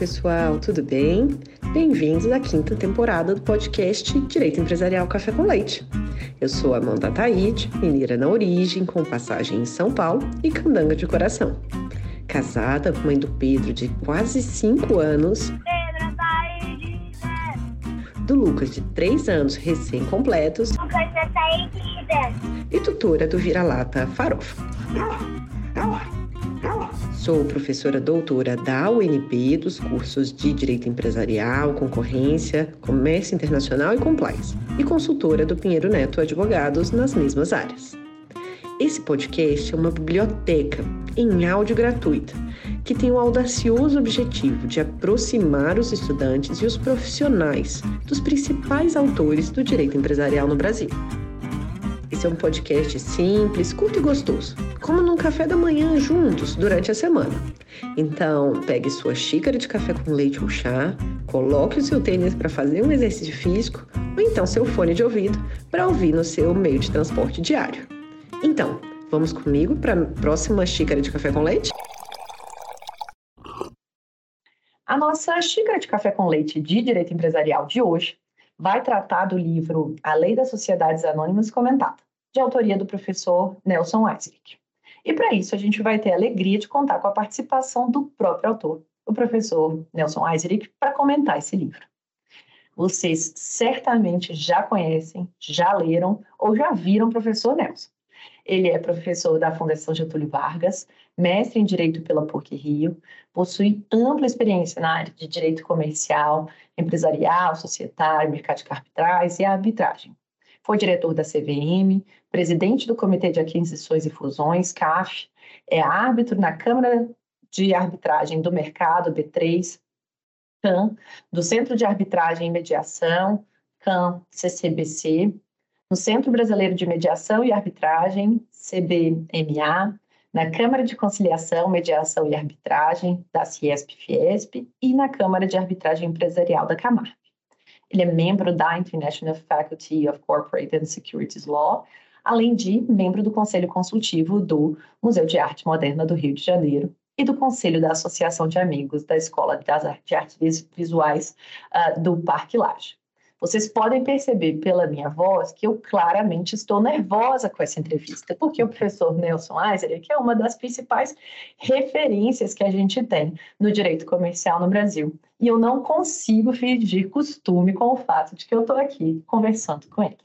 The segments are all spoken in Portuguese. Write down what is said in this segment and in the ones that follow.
pessoal, tudo bem? Bem-vindos à quinta temporada do podcast Direito Empresarial Café com Leite. Eu sou Amanda Taide, mineira na origem, com passagem em São Paulo e candanga de coração. Casada, mãe do Pedro de quase 5 anos. Pedro Taide! Do Lucas de 3 anos recém-completos. Lucas Taide! E tutora do vira-lata Farofa. Sou professora doutora da UNB dos cursos de Direito Empresarial, Concorrência, Comércio Internacional e Compliance, e consultora do Pinheiro Neto Advogados nas mesmas áreas. Esse podcast é uma biblioteca em áudio gratuita que tem o audacioso objetivo de aproximar os estudantes e os profissionais dos principais autores do direito empresarial no Brasil. Esse é um podcast simples, curto e gostoso, como num café da manhã juntos durante a semana. Então, pegue sua xícara de café com leite ou chá, coloque o seu tênis para fazer um exercício físico ou então seu fone de ouvido para ouvir no seu meio de transporte diário. Então, vamos comigo para a próxima xícara de café com leite? A nossa xícara de café com leite de direito empresarial de hoje vai tratar do livro A Lei das Sociedades Anônimas Comentada, de autoria do professor Nelson Weislich. E para isso a gente vai ter a alegria de contar com a participação do próprio autor, o professor Nelson Weislich, para comentar esse livro. Vocês certamente já conhecem, já leram ou já viram o professor Nelson. Ele é professor da Fundação Getúlio Vargas, mestre em Direito pela PUC Rio, possui ampla experiência na área de direito comercial, empresarial, societário, mercado de capitais e arbitragem. Foi diretor da CVM, presidente do Comitê de Aquisições e Fusões, CAF, é árbitro na Câmara de Arbitragem do Mercado, B3, CAN, do Centro de Arbitragem e Mediação, CAN, CCBC, no Centro Brasileiro de Mediação e Arbitragem, CBMA, na Câmara de Conciliação, Mediação e Arbitragem, da Ciesp-Fiesp, e na Câmara de Arbitragem Empresarial da Camargo. Ele é membro da International Faculty of Corporate and Securities Law, além de membro do Conselho Consultivo do Museu de Arte Moderna do Rio de Janeiro e do Conselho da Associação de Amigos da Escola de Artes Visuais uh, do Parque Laje. Vocês podem perceber pela minha voz que eu claramente estou nervosa com essa entrevista, porque o professor Nelson Eiser, que é uma das principais referências que a gente tem no direito comercial no Brasil. E eu não consigo fingir costume com o fato de que eu estou aqui conversando com ele.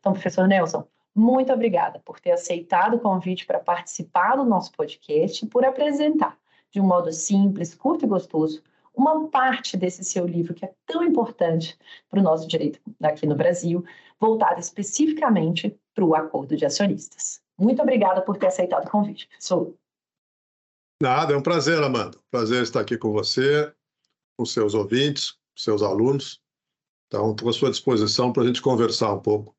Então, professor Nelson, muito obrigada por ter aceitado o convite para participar do nosso podcast e por apresentar, de um modo simples, curto e gostoso, uma parte desse seu livro, que é tão importante para o nosso direito aqui no Brasil, voltada especificamente para o acordo de acionistas. Muito obrigada por ter aceitado o convite, professor. Nada, é um prazer, Amanda. Prazer estar aqui com você, com seus ouvintes, seus alunos. Então, estou à sua disposição para a gente conversar um pouco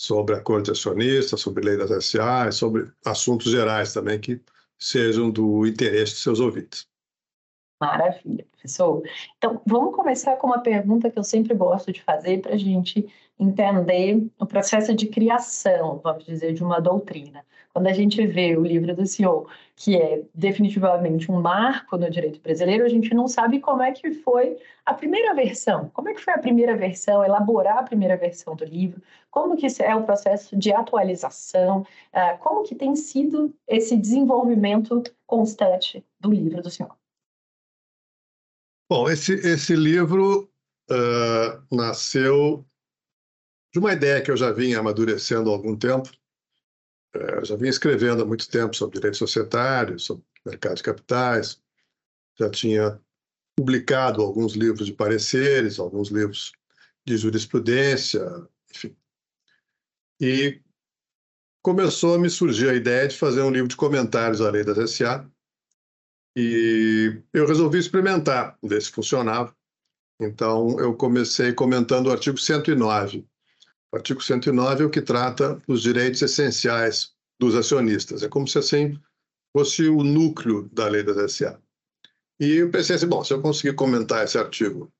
sobre acordo de acionistas, sobre lei das SA sobre assuntos gerais também que sejam do interesse de seus ouvintes. Maravilha, professor. Então, vamos começar com uma pergunta que eu sempre gosto de fazer para a gente entender o processo de criação, vamos dizer, de uma doutrina. Quando a gente vê o livro do senhor, que é definitivamente um marco no direito brasileiro, a gente não sabe como é que foi a primeira versão. Como é que foi a primeira versão, elaborar a primeira versão do livro, como que é o processo de atualização, ah, como que tem sido esse desenvolvimento constante do livro do senhor. Bom, esse, esse livro uh, nasceu de uma ideia que eu já vinha amadurecendo há algum tempo. Uh, já vinha escrevendo há muito tempo sobre direito societário, sobre mercado de capitais, já tinha publicado alguns livros de pareceres, alguns livros de jurisprudência, enfim. E começou a me surgir a ideia de fazer um livro de comentários à lei das SA, e eu resolvi experimentar, ver se funcionava. Então, eu comecei comentando o artigo 109. O artigo 109 é o que trata dos direitos essenciais dos acionistas. É como se assim fosse o núcleo da lei das SA. E eu pensei assim, bom, se eu conseguir comentar esse artigo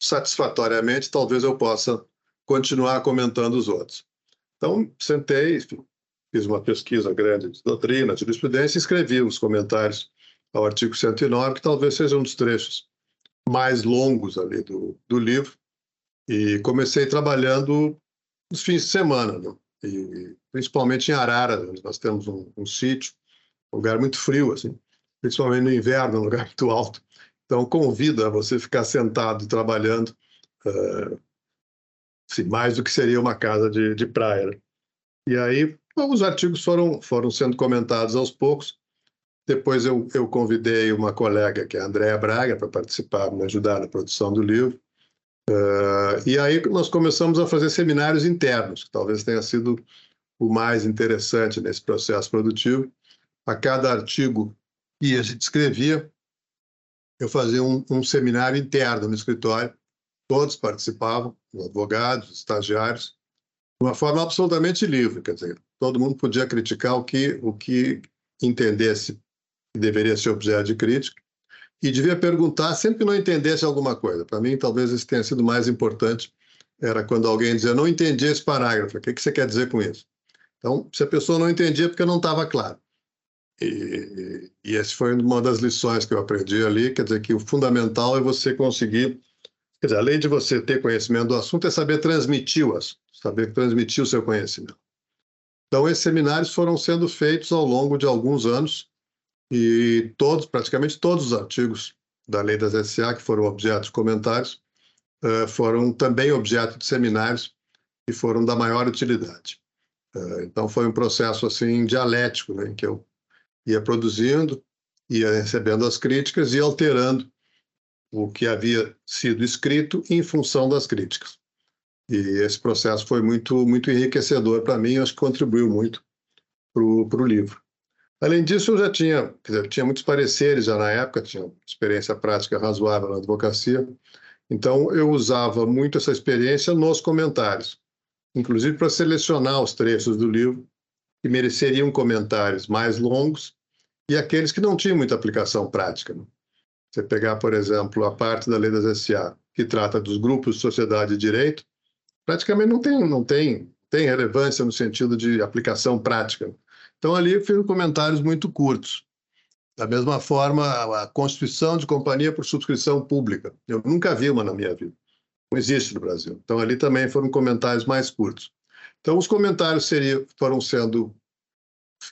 satisfatoriamente, talvez eu possa continuar comentando os outros. Então, sentei, fiz uma pesquisa grande de doutrina, de jurisprudência e escrevi os comentários ao artigo 109, que talvez seja um dos trechos mais longos ali do, do livro e comecei trabalhando nos fins de semana, né? e, principalmente em Arara, onde nós temos um, um sítio, um lugar muito frio, assim, principalmente no inverno, um lugar muito alto. Então, convida a você ficar sentado trabalhando, uh, assim, mais do que seria uma casa de, de praia. Né? E aí, os artigos foram, foram sendo comentados aos poucos. Depois eu, eu convidei uma colega, que é a Andréa Braga, para participar, me ajudar na produção do livro. Uh, e aí nós começamos a fazer seminários internos, que talvez tenha sido o mais interessante nesse processo produtivo. A cada artigo que a gente escrevia, eu fazia um, um seminário interno no escritório, todos participavam, advogados, estagiários, de uma forma absolutamente livre, quer dizer, todo mundo podia criticar o que, o que entendesse deveria ser objeto de crítica, e devia perguntar sempre que não entendesse alguma coisa. Para mim, talvez isso tenha sido mais importante, era quando alguém dizia, não entendi esse parágrafo, o que, você quer dizer com isso? Então, se a pessoa não entendia, é porque não estava claro. E, e essa foi uma das lições que eu aprendi ali, quer dizer que o fundamental é você conseguir, quer dizer, além de você ter conhecimento do assunto, é saber transmitir o assunto, saber transmitir o seu conhecimento. Então, esses seminários foram sendo feitos ao longo de alguns anos, e todos, praticamente todos os artigos da lei das SA que foram objeto de comentários uh, foram também objeto de seminários e foram da maior utilidade. Uh, então foi um processo assim dialético, né, em que eu ia produzindo, ia recebendo as críticas e alterando o que havia sido escrito em função das críticas. E esse processo foi muito muito enriquecedor para mim, acho que contribuiu muito para o livro. Além disso, eu já tinha, dizer, tinha muitos pareceres já na época, tinha experiência prática razoável na advocacia, então eu usava muito essa experiência nos comentários, inclusive para selecionar os trechos do livro que mereceriam comentários mais longos e aqueles que não tinham muita aplicação prática. Né? Você pegar, por exemplo, a parte da lei das SA que trata dos grupos de sociedade de direito, praticamente não tem, não tem, tem relevância no sentido de aplicação prática. Então, ali fiz comentários muito curtos. Da mesma forma, a constituição de companhia por subscrição pública. Eu nunca vi uma na minha vida. Não existe no Brasil. Então, ali também foram comentários mais curtos. Então, os comentários seriam, foram sendo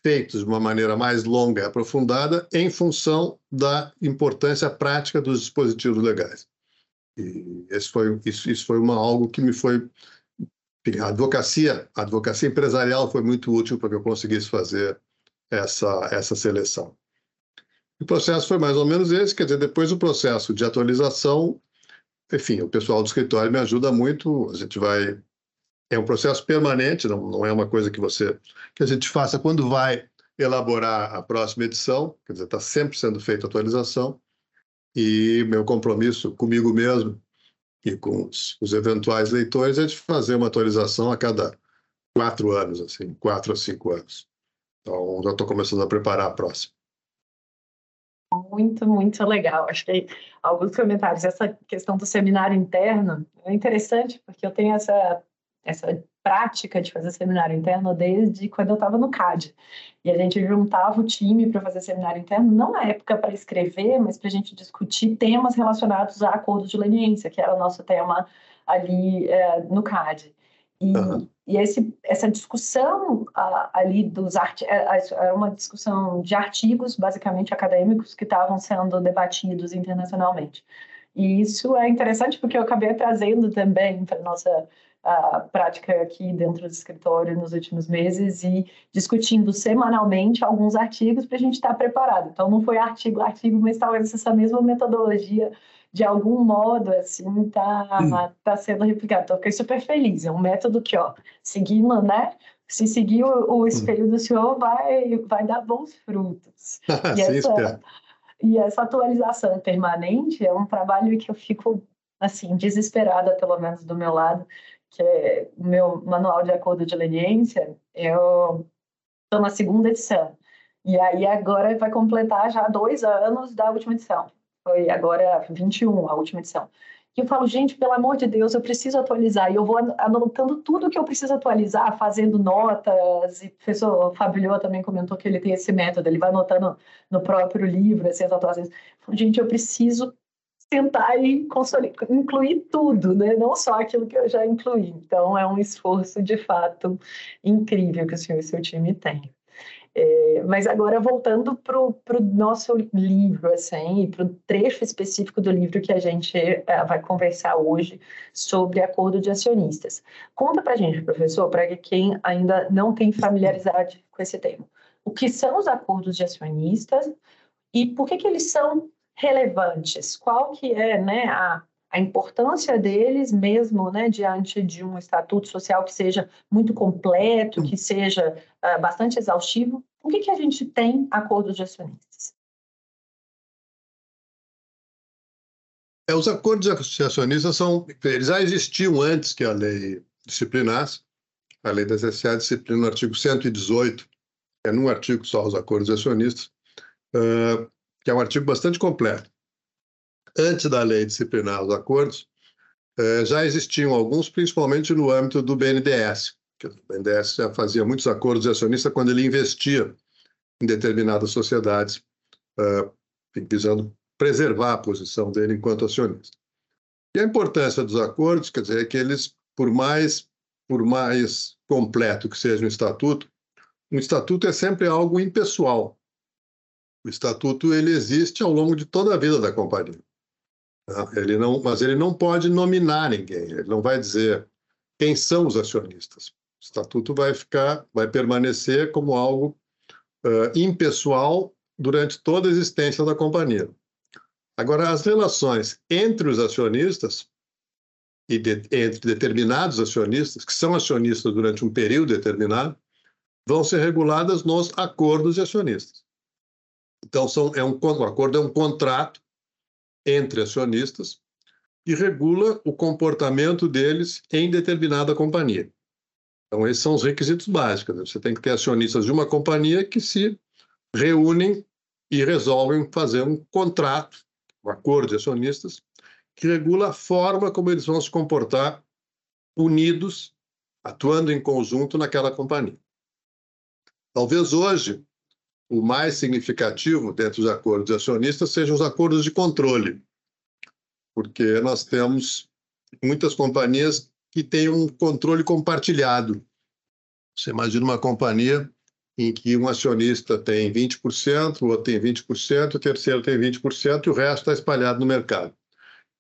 feitos de uma maneira mais longa e aprofundada em função da importância prática dos dispositivos legais. E esse foi, isso, isso foi uma, algo que me foi a advocacia, a advocacia empresarial foi muito útil para que eu conseguisse fazer essa, essa seleção. O processo foi mais ou menos esse, quer dizer, depois do processo de atualização, enfim, o pessoal do escritório me ajuda muito, a gente vai... É um processo permanente, não, não é uma coisa que você que a gente faça quando vai elaborar a próxima edição, quer dizer, está sempre sendo feita atualização, e meu compromisso comigo mesmo e com os, os, eventuais leitores é de fazer uma atualização a cada quatro anos, assim, quatro a cinco anos. Então, já estou começando a preparar a próxima. Muito, muito legal. Acho que alguns comentários, essa questão do seminário interno é interessante, porque eu tenho essa, essa prática de fazer seminário interno desde quando eu estava no CAD. E a gente juntava o time para fazer seminário interno, não na época para escrever, mas para a gente discutir temas relacionados a acordo de leniência, que era o nosso tema ali é, no CAD. E, uhum. e esse, essa discussão uh, ali dos artigos, é, era uma discussão de artigos, basicamente acadêmicos, que estavam sendo debatidos internacionalmente. E isso é interessante porque eu acabei trazendo também para nossa a prática aqui dentro do escritório nos últimos meses e discutindo semanalmente alguns artigos para a gente estar tá preparado. Então, não foi artigo artigo, mas talvez essa mesma metodologia, de algum modo, assim, está tá sendo replicada. Então, fiquei super feliz. É um método que, ó, seguindo, né? Se seguir o, o espelho do senhor, vai, vai dar bons frutos. e, essa, e essa atualização permanente é um trabalho que eu fico, assim, desesperada, pelo menos do meu lado, que é o meu manual de acordo de leniência, eu estou na segunda edição. E aí agora vai completar já dois anos da última edição. Foi agora 21 a última edição. E eu falo, gente, pelo amor de Deus, eu preciso atualizar. E eu vou anotando tudo que eu preciso atualizar, fazendo notas. E o professor Fabio também comentou que ele tem esse método, ele vai anotando no próprio livro, assim, as atualizações. Gente, eu preciso tentar incluir tudo, né? não só aquilo que eu já incluí. Então, é um esforço de fato incrível que o senhor e seu time têm. É, mas agora voltando para o nosso livro, assim, para o trecho específico do livro que a gente é, vai conversar hoje sobre acordo de acionistas. Conta para a gente, professor, para quem ainda não tem familiaridade com esse termo. O que são os acordos de acionistas e por que, que eles são relevantes? Qual que é né, a, a importância deles mesmo né, diante de um estatuto social que seja muito completo, que seja uh, bastante exaustivo. Por que, que a gente tem acordos de acionistas? É, os acordos de acionistas são, eles já existiam antes que a lei disciplinasse. A lei da SSA disciplina no artigo 118, é num artigo só os acordos de acionistas, uh, que é um artigo bastante completo antes da lei disciplinar os acordos, eh, já existiam alguns, principalmente no âmbito do BNDES. Que o BNDES já fazia muitos acordos de acionista quando ele investia em determinadas sociedades, eh, visando preservar a posição dele enquanto acionista. E a importância dos acordos, quer dizer, é que eles, por mais, por mais completo que seja um estatuto, um estatuto é sempre algo impessoal. O estatuto ele existe ao longo de toda a vida da companhia. Ele não, mas ele não pode nominar ninguém, ele não vai dizer quem são os acionistas. O estatuto vai ficar, vai permanecer como algo uh, impessoal durante toda a existência da companhia. Agora, as relações entre os acionistas e de, entre determinados acionistas, que são acionistas durante um período determinado, vão ser reguladas nos acordos de acionistas. Então, são, é um, o acordo é um contrato entre acionistas e regula o comportamento deles em determinada companhia. Então, esses são os requisitos básicos. Você tem que ter acionistas de uma companhia que se reúnem e resolvem fazer um contrato, um acordo de acionistas, que regula a forma como eles vão se comportar unidos, atuando em conjunto naquela companhia. Talvez hoje o mais significativo dentro dos acordos de acionistas sejam os acordos de controle, porque nós temos muitas companhias que têm um controle compartilhado. Você imagina uma companhia em que um acionista tem 20%, o outro tem 20%, o terceiro tem 20% e o resto está espalhado no mercado.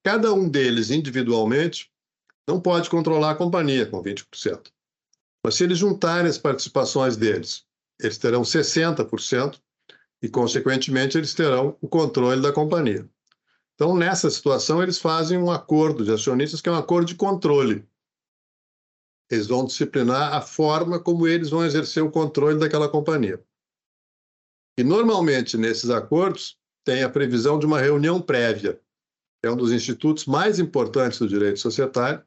Cada um deles individualmente não pode controlar a companhia com 20%. Mas se eles juntarem as participações deles eles terão 60% e, consequentemente, eles terão o controle da companhia. Então, nessa situação, eles fazem um acordo de acionistas, que é um acordo de controle. Eles vão disciplinar a forma como eles vão exercer o controle daquela companhia. E, normalmente, nesses acordos, tem a previsão de uma reunião prévia, é um dos institutos mais importantes do direito societário,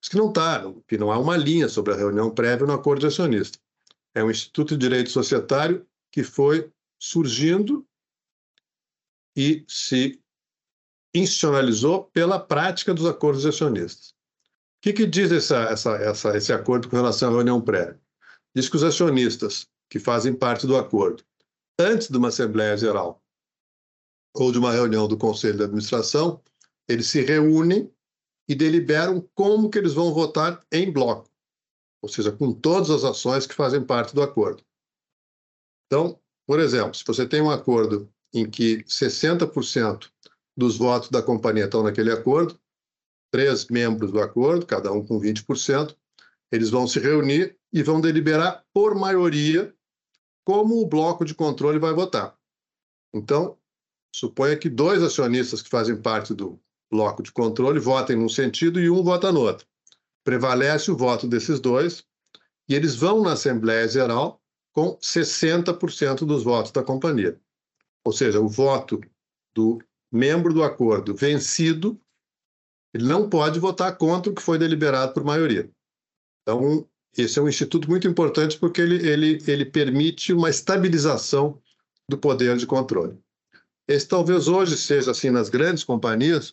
mas que não está, que não há uma linha sobre a reunião prévia no acordo de acionista é um Instituto de Direito Societário que foi surgindo e se institucionalizou pela prática dos acordos acionistas. O que, que diz essa, essa, essa, esse acordo com relação à reunião prévia? Diz que os acionistas que fazem parte do acordo, antes de uma Assembleia Geral ou de uma reunião do Conselho de Administração, eles se reúnem e deliberam como que eles vão votar em bloco ou seja, com todas as ações que fazem parte do acordo. Então, por exemplo, se você tem um acordo em que 60% dos votos da companhia estão naquele acordo, três membros do acordo, cada um com 20%, eles vão se reunir e vão deliberar por maioria como o bloco de controle vai votar. Então, suponha que dois acionistas que fazem parte do bloco de controle votem num sentido e um vota no outro prevalece o voto desses dois e eles vão na Assembleia Geral com 60% dos votos da companhia. Ou seja, o voto do membro do acordo vencido, ele não pode votar contra o que foi deliberado por maioria. Então, esse é um instituto muito importante porque ele, ele, ele permite uma estabilização do poder de controle. Esse talvez hoje seja, assim, nas grandes companhias,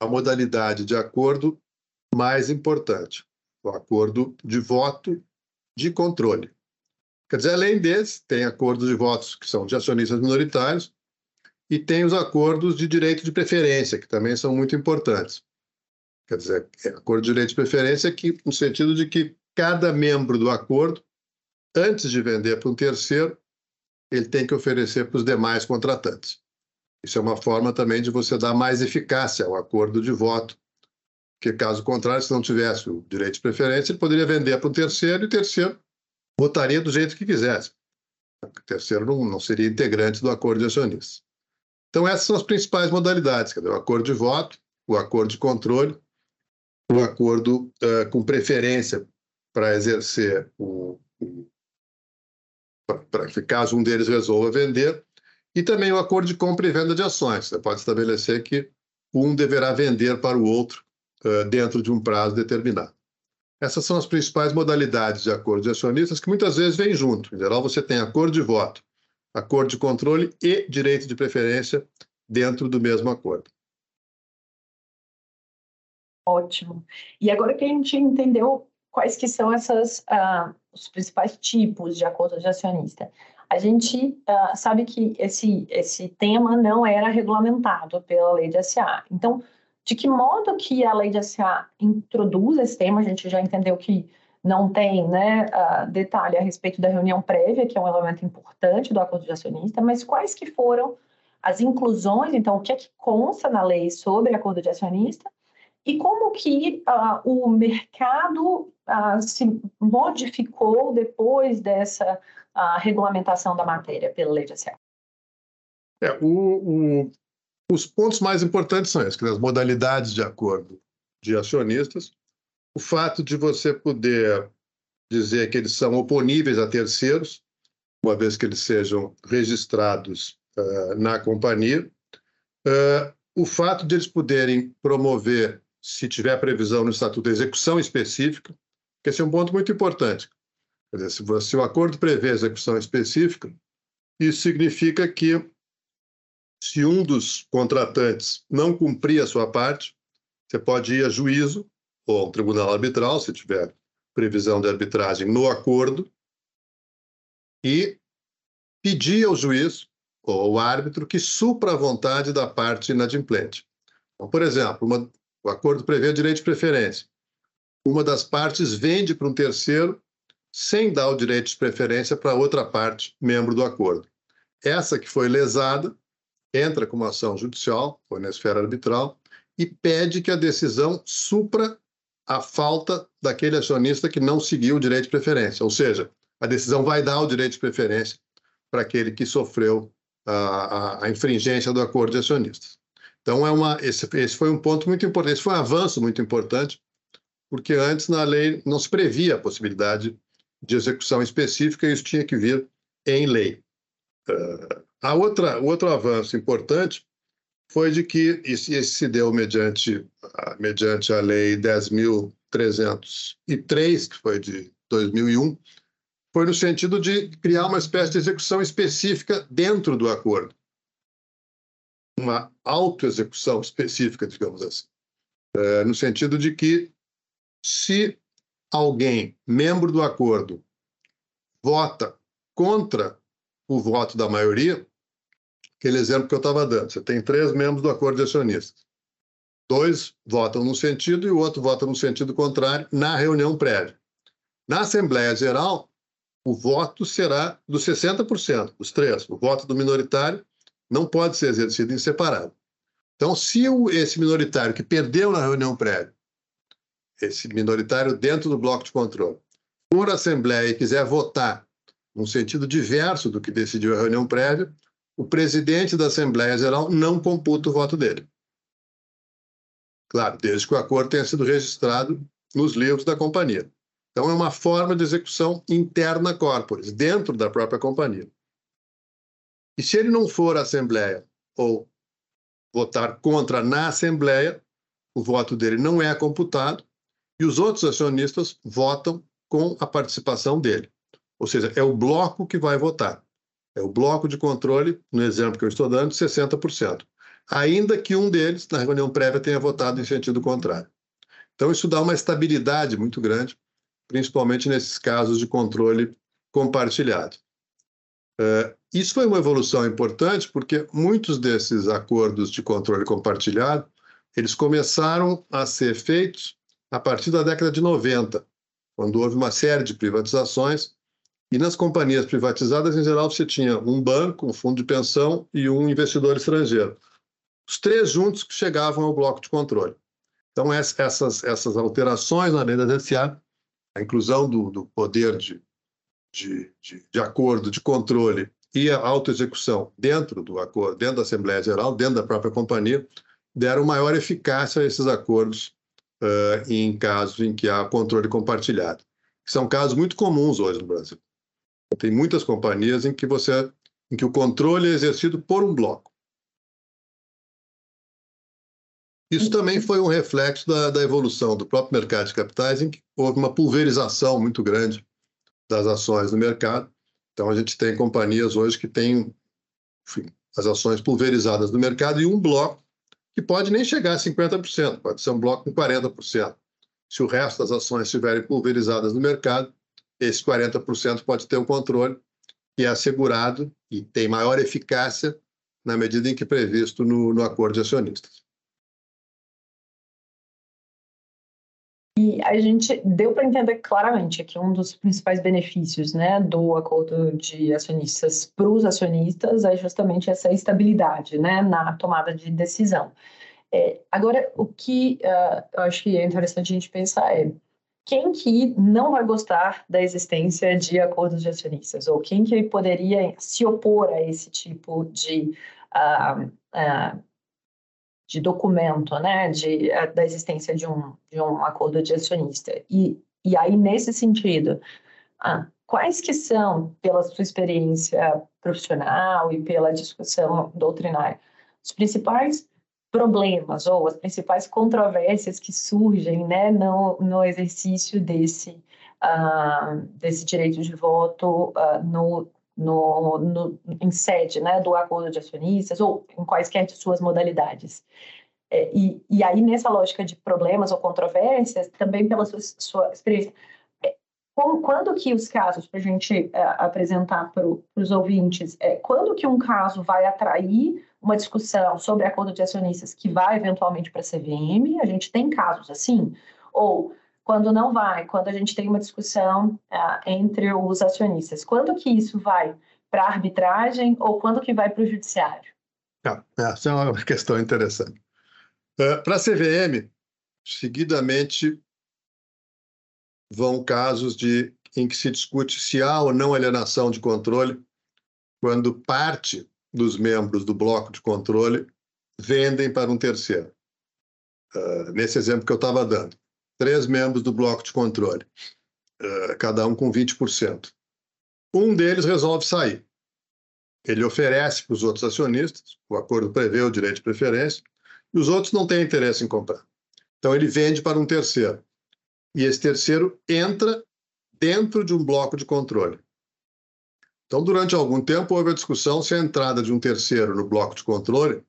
a modalidade de acordo mais importante, o acordo de voto de controle. Quer dizer, além desse, tem acordos de votos que são de acionistas minoritários e tem os acordos de direito de preferência, que também são muito importantes. Quer dizer, é acordo de direito de preferência que, no sentido de que cada membro do acordo, antes de vender para um terceiro, ele tem que oferecer para os demais contratantes. Isso é uma forma também de você dar mais eficácia ao acordo de voto, porque caso contrário, se não tivesse o direito de preferência, ele poderia vender para um terceiro e o terceiro votaria do jeito que quisesse. O terceiro não, não seria integrante do acordo de acionistas. Então, essas são as principais modalidades: o acordo de voto, o acordo de controle, o acordo uh, com preferência para exercer o, para que caso um deles resolva vender, e também o acordo de compra e venda de ações. Você pode estabelecer que um deverá vender para o outro dentro de um prazo determinado. Essas são as principais modalidades de acordo de acionistas que muitas vezes vêm junto. Em geral, você tem acordo de voto, acordo de controle e direito de preferência dentro do mesmo acordo. Ótimo. E agora que a gente entendeu quais que são essas, uh, os principais tipos de acordo de acionista, a gente uh, sabe que esse, esse tema não era regulamentado pela lei de SA. Então, de que modo que a lei de SA introduz esse tema? A gente já entendeu que não tem né, uh, detalhe a respeito da reunião prévia, que é um elemento importante do acordo de acionista, mas quais que foram as inclusões, então, o que é que consta na lei sobre acordo de acionista e como que uh, o mercado uh, se modificou depois dessa regulamentação da matéria pela lei de SA? É, o, o, os pontos mais importantes são esses, as modalidades de acordo de acionistas, o fato de você poder dizer que eles são oponíveis a terceiros, uma vez que eles sejam registrados uh, na companhia, uh, o fato de eles poderem promover, se tiver previsão no Estatuto, execução específica, que esse é um ponto muito importante. Dizer, se, você, se o acordo prevê execução específica, isso significa que se um dos contratantes não cumprir a sua parte, você pode ir a juízo ou ao tribunal arbitral, se tiver previsão de arbitragem no acordo, e pedir ao juiz ou ao árbitro que supra a vontade da parte inadimplente. Então, por exemplo, uma, o acordo prevê direito de preferência. Uma das partes vende para um terceiro sem dar o direito de preferência para outra parte, membro do acordo. Essa que foi lesada entra com uma ação judicial, ou na esfera arbitral, e pede que a decisão supra a falta daquele acionista que não seguiu o direito de preferência. Ou seja, a decisão vai dar o direito de preferência para aquele que sofreu a, a, a, infringência do acordo de acionistas. Então, é uma, esse, esse foi um ponto muito importante, esse foi um avanço muito importante, porque antes na lei não se previa a possibilidade de execução específica e isso tinha que vir em lei. Uh, a outra, outro avanço importante foi de que isso se deu mediante, mediante a Lei 10.303, que foi de 2001, foi no sentido de criar uma espécie de execução específica dentro do acordo. Uma autoexecução específica, digamos assim. É, no sentido de que, se alguém, membro do acordo, vota contra o voto da maioria, aquele exemplo que eu estava dando. Você tem três membros do acordo de acionistas. Dois votam num sentido e o outro vota no sentido contrário na reunião prévia. Na Assembleia Geral, o voto será dos 60%, os três. O voto do minoritário não pode ser exercido em separado. Então, se o, esse minoritário que perdeu na reunião prévia, esse minoritário dentro do bloco de controle, for à Assembleia e quiser votar num sentido diverso do que decidiu a reunião prévia, o presidente da Assembleia Geral não computa o voto dele. Claro, desde que o acordo tenha sido registrado nos livros da companhia. Então, é uma forma de execução interna corporis, dentro da própria companhia. E se ele não for à Assembleia ou votar contra na Assembleia, o voto dele não é computado e os outros acionistas votam com a participação dele. Ou seja, é o bloco que vai votar. É o bloco de controle, no exemplo que eu estou dando, 60%. Ainda que um deles, na reunião prévia, tenha votado em sentido contrário. Então, isso dá uma estabilidade muito grande, principalmente nesses casos de controle compartilhado. Uh, isso foi uma evolução importante porque muitos desses acordos de controle compartilhado eles começaram a ser feitos a partir da década de 90, quando houve uma série de privatizações e nas companhias privatizadas, em geral, você tinha um banco, um fundo de pensão e um investidor estrangeiro. Os três juntos que chegavam ao bloco de controle. Então, essas, essas alterações na lei da SA, a inclusão do, do poder de, de, de, de, acordo, de controle e a autoexecução dentro do acordo, dentro da Assembleia Geral, dentro da própria companhia, deram maior eficácia a esses acordos uh, em casos em que há controle compartilhado. São casos muito comuns hoje no Brasil. Tem muitas companhias em que você, em que o controle é exercido por um bloco. Isso também foi um reflexo da, da, evolução do próprio mercado de capitais, em que houve uma pulverização muito grande das ações no mercado. Então, a gente tem companhias hoje que têm enfim, as ações pulverizadas no mercado e um bloco que pode nem chegar a 50%, pode ser um bloco com 40%. Se o resto das ações estiverem pulverizadas no mercado, esse 40% pode ter um controle que é assegurado e tem maior eficácia na medida em que previsto no, no acordo de acionistas. E a gente deu para entender claramente que um dos principais benefícios né, do acordo de acionistas para os acionistas é justamente essa estabilidade né, na tomada de decisão. É, agora, o que uh, eu acho que é interessante a gente pensar é quem que não vai gostar da existência de acordos de acionistas ou quem que poderia se opor a esse tipo de uh, uh, de documento, né, de, uh, da existência de um, de um acordo de acionista. E, e aí, nesse sentido, quais que são, pela sua experiência profissional e pela discussão doutrinária, os principais problemas ou as principais controvérsias que surgem né, no, no exercício desse, uh, desse direito de voto uh, no, no, no, em sede né, do acordo de acionistas ou em quaisquer de suas modalidades. É, e, e aí, nessa lógica de problemas ou controvérsias, também pela sua, sua experiência, é, quando que os casos, para a gente é, apresentar para os ouvintes, é, quando que um caso vai atrair uma discussão sobre acordo de acionistas que vai eventualmente para a CVM, a gente tem casos assim, ou quando não vai, quando a gente tem uma discussão uh, entre os acionistas, quando que isso vai para arbitragem ou quando que vai para o judiciário? Ah, essa é uma questão interessante. Uh, para a CVM, seguidamente vão casos de, em que se discute se há ou não alienação de controle quando parte dos membros do bloco de controle vendem para um terceiro. Uh, nesse exemplo que eu estava dando três membros do bloco de controle, uh, cada um com 20%. Um deles resolve sair. Ele oferece para os outros acionistas, o acordo prevê o direito de preferência, e os outros não têm interesse em comprar. Então ele vende para um terceiro. E esse terceiro entra dentro de um bloco de controle. Então, durante algum tempo, houve a discussão se a entrada de um terceiro no bloco de controle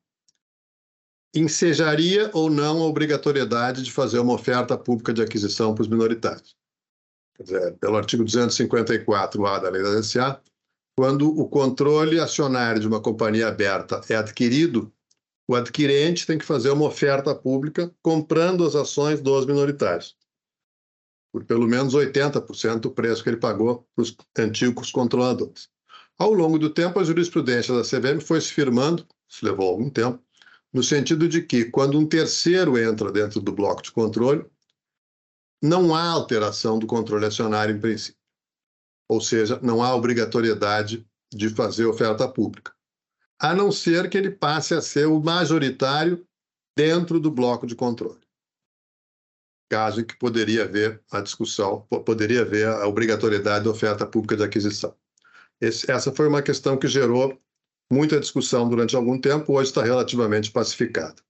ensejaria ou não a obrigatoriedade de fazer uma oferta pública de aquisição para os minoritários. Quer dizer, pelo artigo 254A da Lei da SA, quando o controle acionário de uma companhia aberta é adquirido, o adquirente tem que fazer uma oferta pública comprando as ações dos minoritários, por pelo menos 80% do preço que ele pagou para os antigos controladores. Ao longo do tempo, a jurisprudência da CVM foi se firmando, isso levou algum tempo, no sentido de que, quando um terceiro entra dentro do bloco de controle, não há alteração do controle acionário em princípio. Ou seja, não há obrigatoriedade de fazer oferta pública, a não ser que ele passe a ser o majoritário dentro do bloco de controle. Caso em que poderia haver a discussão, poderia haver a obrigatoriedade de oferta pública de aquisição. Esse, essa foi uma questão que gerou muita discussão durante algum tempo, hoje está relativamente pacificada.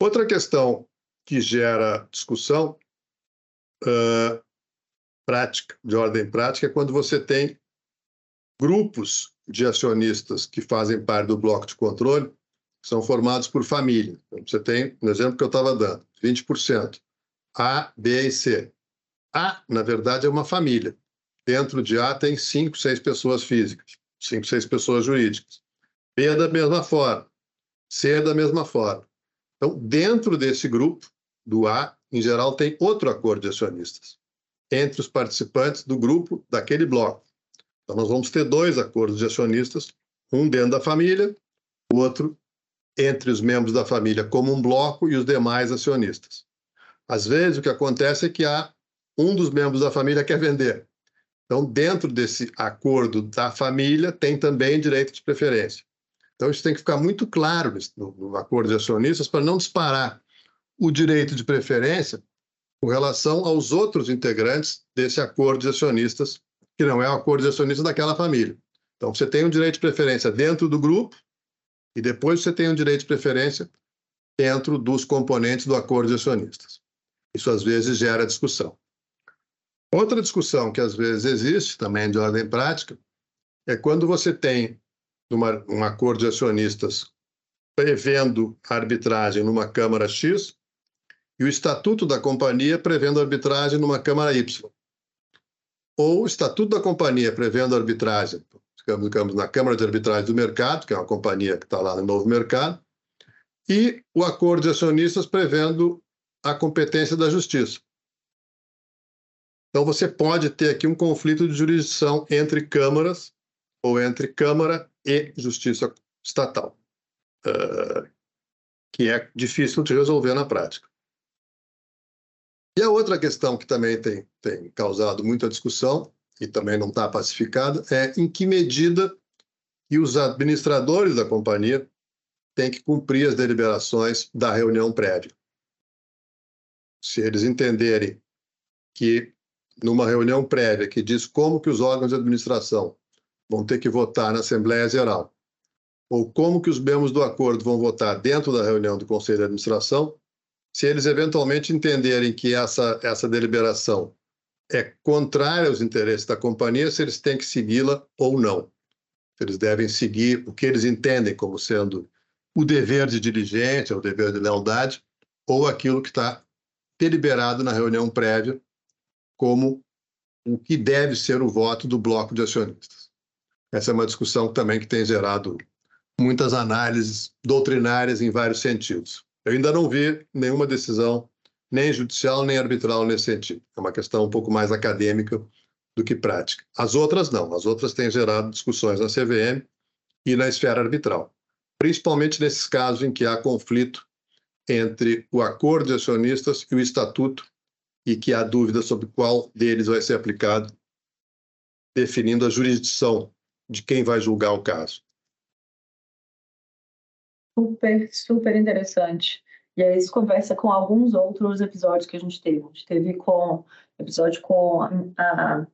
Outra questão que gera discussão uh, prática, de ordem prática, é quando você tem grupos de acionistas que fazem parte do bloco de controle, são formados por família. Então, você tem, no exemplo que eu estava dando, 20%, A, B e C. A, na verdade, é uma família. Dentro de A tem cinco, seis pessoas físicas. cinco, seis pessoas jurídicas. B da mesma forma. C da mesma forma. Então, dentro desse grupo, do A, em geral, tem outro acordo de acionistas entre os participantes do grupo daquele bloco. Então, nós vamos ter dois acordos de acionistas, um dentro da família, outro entre os membros da família como um bloco e os demais acionistas. Às vezes, o que acontece é que há um dos membros da família quer vender. Então, dentro desse acordo da família, tem também direito de preferência. Então, isso tem que ficar muito claro no, no acordo de acionistas para não disparar o direito de preferência com relação aos outros integrantes desse acordo de acionistas, que não é o acordo de acionistas daquela família. Então, você tem um direito de preferência dentro do grupo e depois você tem um direito de preferência dentro dos componentes do acordo de acionistas. Isso às vezes gera discussão. Outra discussão que às vezes existe, também de ordem prática, é quando você tem uma, um acordo de acionistas prevendo arbitragem numa Câmara X e o Estatuto da Companhia prevendo arbitragem numa Câmara Y. Ou o Estatuto da Companhia prevendo arbitragem, digamos, na Câmara de Arbitragem do Mercado, que é uma companhia que está lá no novo mercado, e o acordo de acionistas prevendo a competência da Justiça. Então, você pode ter aqui um conflito de jurisdição entre câmaras ou entre Câmara e Justiça Estatal, uh, que é difícil de resolver na prática. E a outra questão que também tem, tem causado muita discussão e também não está pacificada é em que medida que os administradores da companhia têm que cumprir as deliberações da reunião prévia. Se eles entenderem que numa reunião prévia que diz como que os órgãos de administração vão ter que votar na Assembleia Geral, ou como que os membros do acordo vão votar dentro da reunião do Conselho de Administração, se eles eventualmente entenderem que essa, essa deliberação é contrária aos interesses da companhia, se eles têm que segui-la ou não. Se eles devem seguir o que eles entendem como sendo o dever de diligência, o dever de lealdade, ou aquilo que está deliberado na reunião prévia como o que deve ser o voto do bloco de acionistas. Essa é uma discussão também que tem gerado muitas análises doutrinárias em vários sentidos. Eu ainda não vi nenhuma decisão, nem judicial, nem arbitral nesse sentido. É uma questão um pouco mais acadêmica do que prática. As outras não. As outras têm gerado discussões na CVM e na esfera arbitral, principalmente nesses casos em que há conflito entre o acordo de acionistas e o estatuto e que há dúvida sobre qual deles vai ser aplicado, definindo a jurisdição de quem vai julgar o caso. Super, super interessante. E aí isso conversa com alguns outros episódios que a gente teve. A gente teve com episódio com a,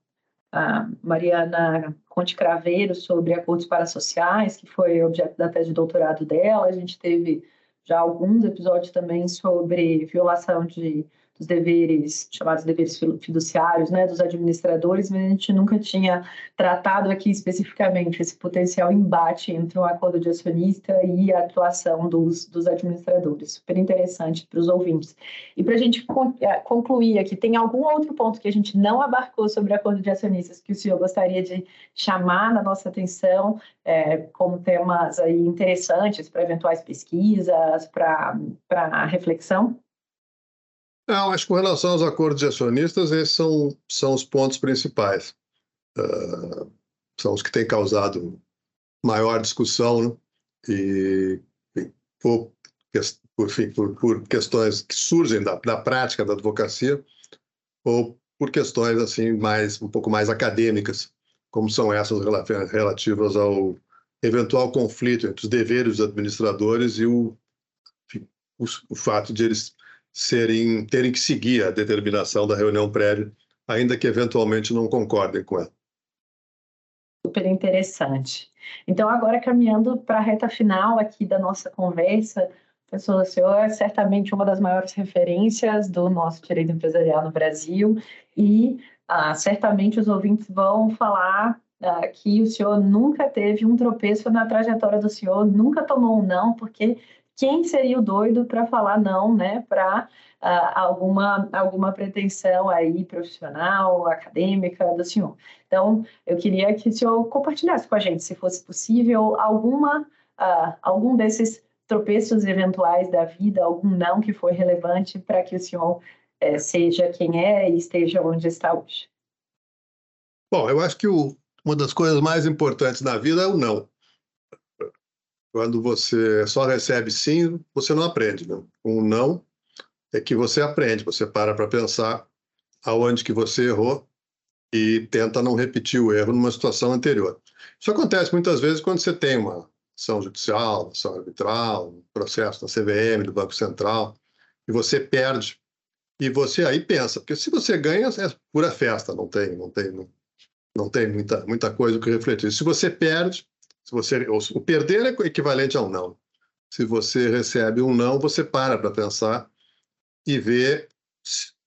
a Mariana Conte Craveiro sobre acordos parasociais, que foi objeto da tese de doutorado dela. A gente teve já alguns episódios também sobre violação de dos deveres, chamados deveres fiduciários, né, dos administradores, mas a gente nunca tinha tratado aqui especificamente esse potencial embate entre o acordo de acionista e a atuação dos, dos administradores. Super interessante para os ouvintes. E para a gente é, concluir aqui, tem algum outro ponto que a gente não abarcou sobre o acordo de acionistas que o senhor gostaria de chamar na nossa atenção é, como temas aí interessantes para eventuais pesquisas, para reflexão? Não, acho que com relação aos acordos de acionistas, esses são, são os pontos principais. Uh, são os que têm causado maior discussão, né? e por, por, por, por, questões que surgem da, da prática da advocacia ou por questões assim mais um pouco mais acadêmicas, como são essas relativas ao eventual conflito entre os deveres dos administradores e o, enfim, o, o fato de eles serem, terem que seguir a determinação da reunião prévia, ainda que eventualmente não concordem com ela. Super interessante. Então, agora caminhando para a reta final aqui da nossa conversa, professor, o senhor é certamente uma das maiores referências do nosso direito empresarial no Brasil e ah, certamente os ouvintes vão faar ah, que o senhor nunca teve um tropeço na trajetória do senhor, nunca tomou um não, porque quem seria o doido para falar não, né, para uh, alguma, alguma pretensão aí profissional, acadêmica do senhor. Então, eu queria que o senhor compartilhasse com a gente, se fosse possível, alguma, uh, algum desses tropeços eventuais da vida, algum não que foi relevante para que o senhor uh, seja quem é e esteja onde está hoje. Bom, eu acho que o, uma das coisas mais importantes na vida é o não. Quando você só recebe sim, você não aprende. Né? Um não é que você aprende, você para para pensar aonde que você errou e tenta não repetir o erro numa situação anterior. Isso acontece muitas vezes quando você tem uma ação judicial, ação arbitral, um processo da CVM, do Banco Central, e você perde. E você aí pensa, porque se você ganha, é pura festa, não tem, não tem, não, não tem muita, muita coisa o que refletir. Se você perde, se você, o perder é equivalente a um não. Se você recebe um não, você para para pensar e vê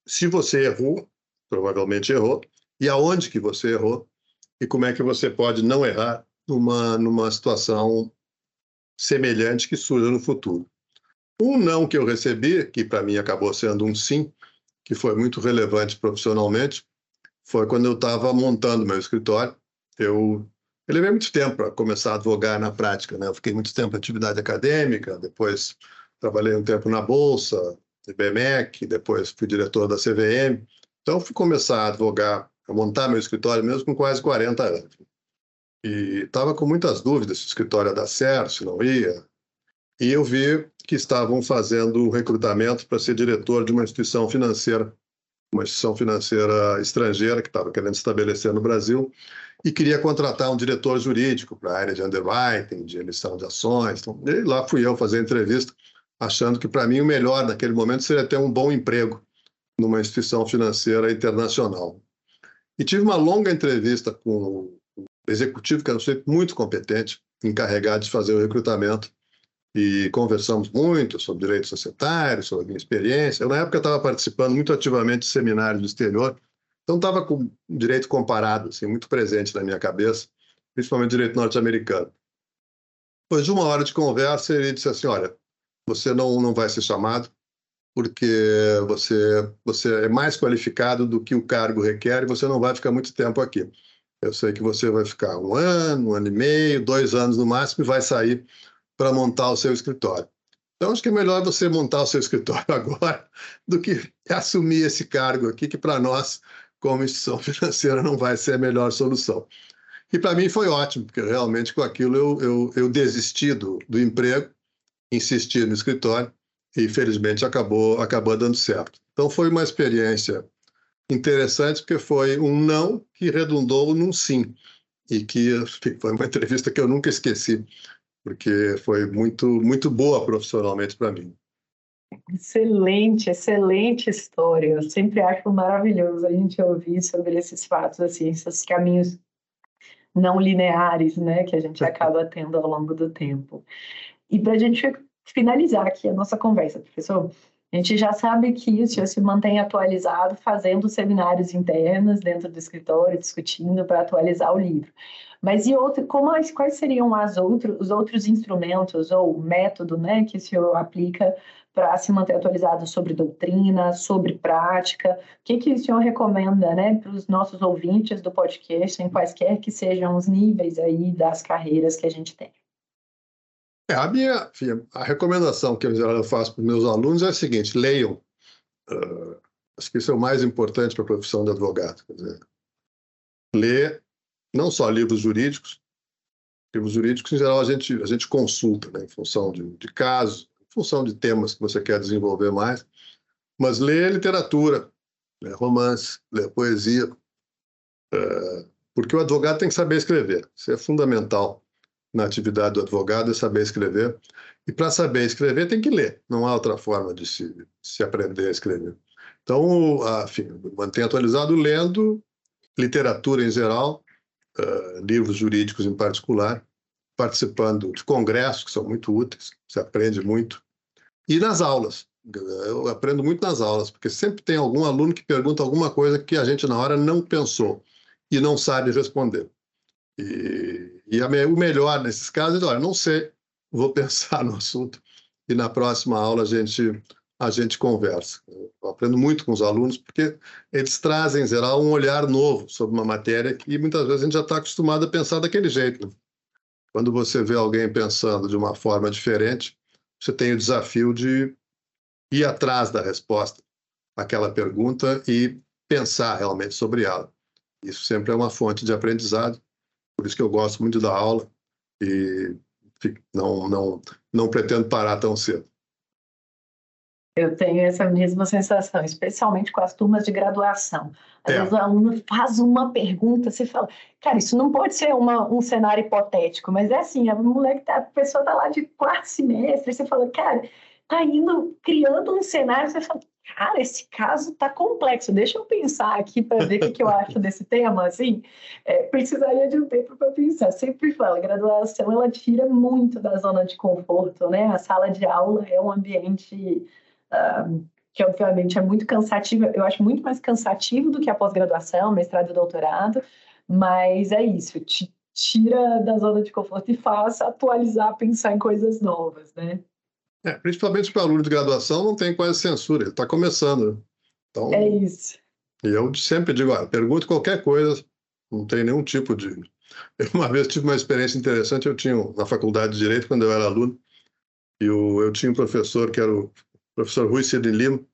se você errou, provavelmente errou, e aonde que você errou e como é que você pode não errar numa, numa situação semelhante que surja no futuro. Um não que eu recebi, que para mim acabou sendo um sim, que foi muito relevante profissionalmente, foi quando eu estava montando meu escritório. Eu eu levei muito tempo para começar a advogar na prática, né? Eu fiquei muito tempo em atividade acadêmica, depois trabalhei um tempo na Bolsa, IBMEC, depois fui diretor da CVM. Então, fui começar a advogar, a montar meu escritório mesmo com quase 40 anos. E estava com muitas dúvidas se o escritório ia dar certo, se não ia. E eu vi que estavam fazendo o recrutamento para ser diretor de uma instituição financeira, uma instituição financeira estrangeira que estava querendo estabelecer no Brasil e queria contratar um diretor jurídico para a área de underwriting, de emissão de ações. Então, lá fui eu fazer a entrevista, achando que para mim o melhor naquele momento seria ter um bom emprego numa instituição financeira internacional. E tive uma longa entrevista com o executivo, que era muito competente, encarregado de fazer o recrutamento, e conversamos muito sobre direitos societários, sobre a minha experiência. Eu, na época, estava participando muito ativamente de seminários do exterior, então estava com direito comparado, assim, muito presente na minha cabeça, principalmente direito norte-americano. Depois de uma hora de conversa, ele disse assim: Olha, você não, não vai ser chamado, porque você, você é mais qualificado do que o cargo requer e você não vai ficar muito tempo aqui. Eu sei que você vai ficar um ano, um ano e meio, dois anos no máximo e vai sair para montar o seu escritório. Então, acho que é melhor você montar o seu escritório agora do que assumir esse cargo aqui, que para nós como instituição financeira não vai ser a melhor solução. E para mim foi ótimo, porque realmente com aquilo eu, eu, eu desisti do, do emprego, insisti no escritório e felizmente acabou, acabou dando certo. Então foi uma experiência interessante, porque foi um não que redundou num sim. E que foi uma entrevista que eu nunca esqueci, porque foi muito, muito boa profissionalmente para mim. Excelente, excelente história. Eu sempre acho maravilhoso a gente ouvir sobre esses fatos, assim, esses caminhos não lineares, né, que a gente acaba tendo ao longo do tempo. E para a gente finalizar aqui a nossa conversa, professor, a gente já sabe que o senhor se mantém atualizado, fazendo seminários internos dentro do escritório, discutindo para atualizar o livro. Mas e outro, como, quais seriam as outro, os outros instrumentos ou método né, que o senhor aplica para se manter atualizado sobre doutrina, sobre prática? O que, que o senhor recomenda né, para os nossos ouvintes do podcast, em quaisquer que sejam os níveis aí das carreiras que a gente tem? É, a minha a recomendação que eu faço para os meus alunos é a seguinte: leiam. Uh, acho que isso é o mais importante para a profissão de advogado. Quer dizer, ler não só livros jurídicos, livros jurídicos, em geral, a gente, a gente consulta né, em função de, de casos, função de temas que você quer desenvolver mais, mas ler literatura, ler romance, ler poesia, é, porque o advogado tem que saber escrever. Isso é fundamental na atividade do advogado, é saber escrever. E para saber escrever, tem que ler. Não há outra forma de se, de se aprender a escrever. Então, enfim, mantém atualizado lendo literatura em geral, uh, livros jurídicos em particular, participando de congressos que são muito úteis, você aprende muito. E nas aulas. Eu aprendo muito nas aulas, porque sempre tem algum aluno que pergunta alguma coisa que a gente na hora não pensou e não sabe responder. E, e a, o melhor nesses casos é, olha, não sei, vou pensar no assunto e na próxima aula a gente a gente conversa. Eu aprendo muito com os alunos porque eles trazem, em geral, um olhar novo sobre uma matéria que muitas vezes a gente já está acostumado a pensar daquele jeito. Né? Quando você vê alguém pensando de uma forma diferente, você tem o desafio de ir atrás da resposta àquela pergunta e pensar realmente sobre ela. Isso sempre é uma fonte de aprendizado, por isso que eu gosto muito da aula e não, não, não pretendo parar tão cedo. Eu tenho essa mesma sensação, especialmente com as turmas de graduação. Às é. vezes o aluno faz uma pergunta, você fala, cara, isso não pode ser uma, um cenário hipotético, mas é assim, a moleque tá, a pessoa está lá de quarto semestre, você fala, cara, tá indo criando um cenário, você fala, cara, esse caso tá complexo, deixa eu pensar aqui para ver o que, que, eu acho desse tema, assim, é, precisaria de um tempo para pensar. Sempre falo, a graduação, ela tira muito da zona de conforto, né? A sala de aula é um ambiente uh, que obviamente é muito cansativo, eu acho muito mais cansativo do que a pós-graduação, mestrado e doutorado, mas é isso, te tira da zona de conforto e faz atualizar, pensar em coisas novas, né? É, principalmente para aluno de graduação, não tem quase censura, ele está começando. Então, é isso. E eu sempre digo, olha, pergunte qualquer coisa, não tem nenhum tipo de... Eu, uma vez tive uma experiência interessante, eu tinha, na faculdade de Direito, quando eu era aluno, e eu, eu tinha um professor que era o professor Rui Sidney Lima,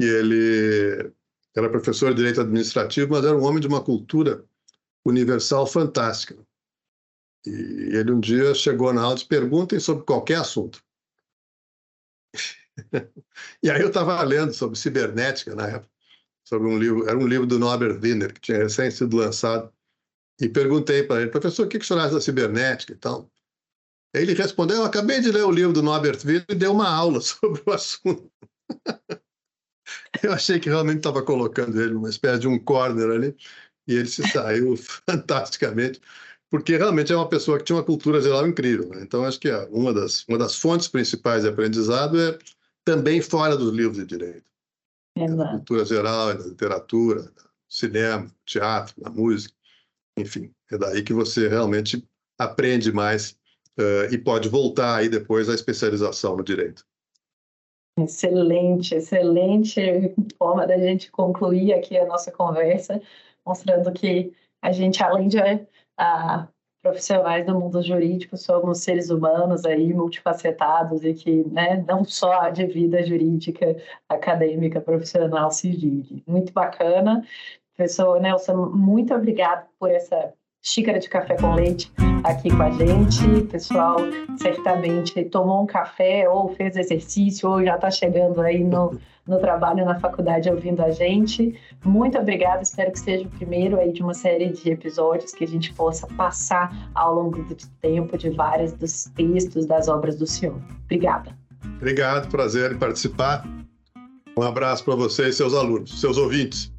e ele era professor de Direito Administrativo, mas era um homem de uma cultura universal fantástica. E ele um dia chegou na aula e disse, perguntem sobre qualquer assunto. e aí eu estava lendo sobre cibernética na época, sobre um livro, era um livro do Norbert Wiener, que tinha recém sido lançado, e perguntei para ele, professor, o que, que o senhor acha da cibernética e tal? Ele respondeu, eu acabei de ler o livro do Norbert Wiener e deu uma aula sobre o assunto. eu achei que realmente estava colocando ele numa espécie de um corner ali, e ele se saiu fantasticamente, porque realmente é uma pessoa que tinha uma cultura geral incrível. Né? Então, acho que uma das, uma das fontes principais de aprendizado é também fora dos livros de direito. Exato. Da cultura geral, da literatura, do cinema, teatro, da música, enfim, é daí que você realmente aprende mais uh, e pode voltar aí depois à especialização no direito. Excelente, excelente forma da gente concluir aqui a nossa conversa, mostrando que a gente, além de uh, profissionais do mundo jurídico somos seres humanos aí multifacetados e que né, não só de vida jurídica, acadêmica, profissional se vive. Muito bacana. Professor Nelson, muito obrigado por essa xícara de café com leite aqui com a gente. Pessoal, certamente tomou um café ou fez exercício ou já está chegando aí no, no trabalho na faculdade ouvindo a gente. Muito obrigada, espero que seja o primeiro aí de uma série de episódios que a gente possa passar ao longo do tempo de vários dos textos das obras do senhor. Obrigada. Obrigado, prazer em participar. Um abraço para você e seus alunos, seus ouvintes.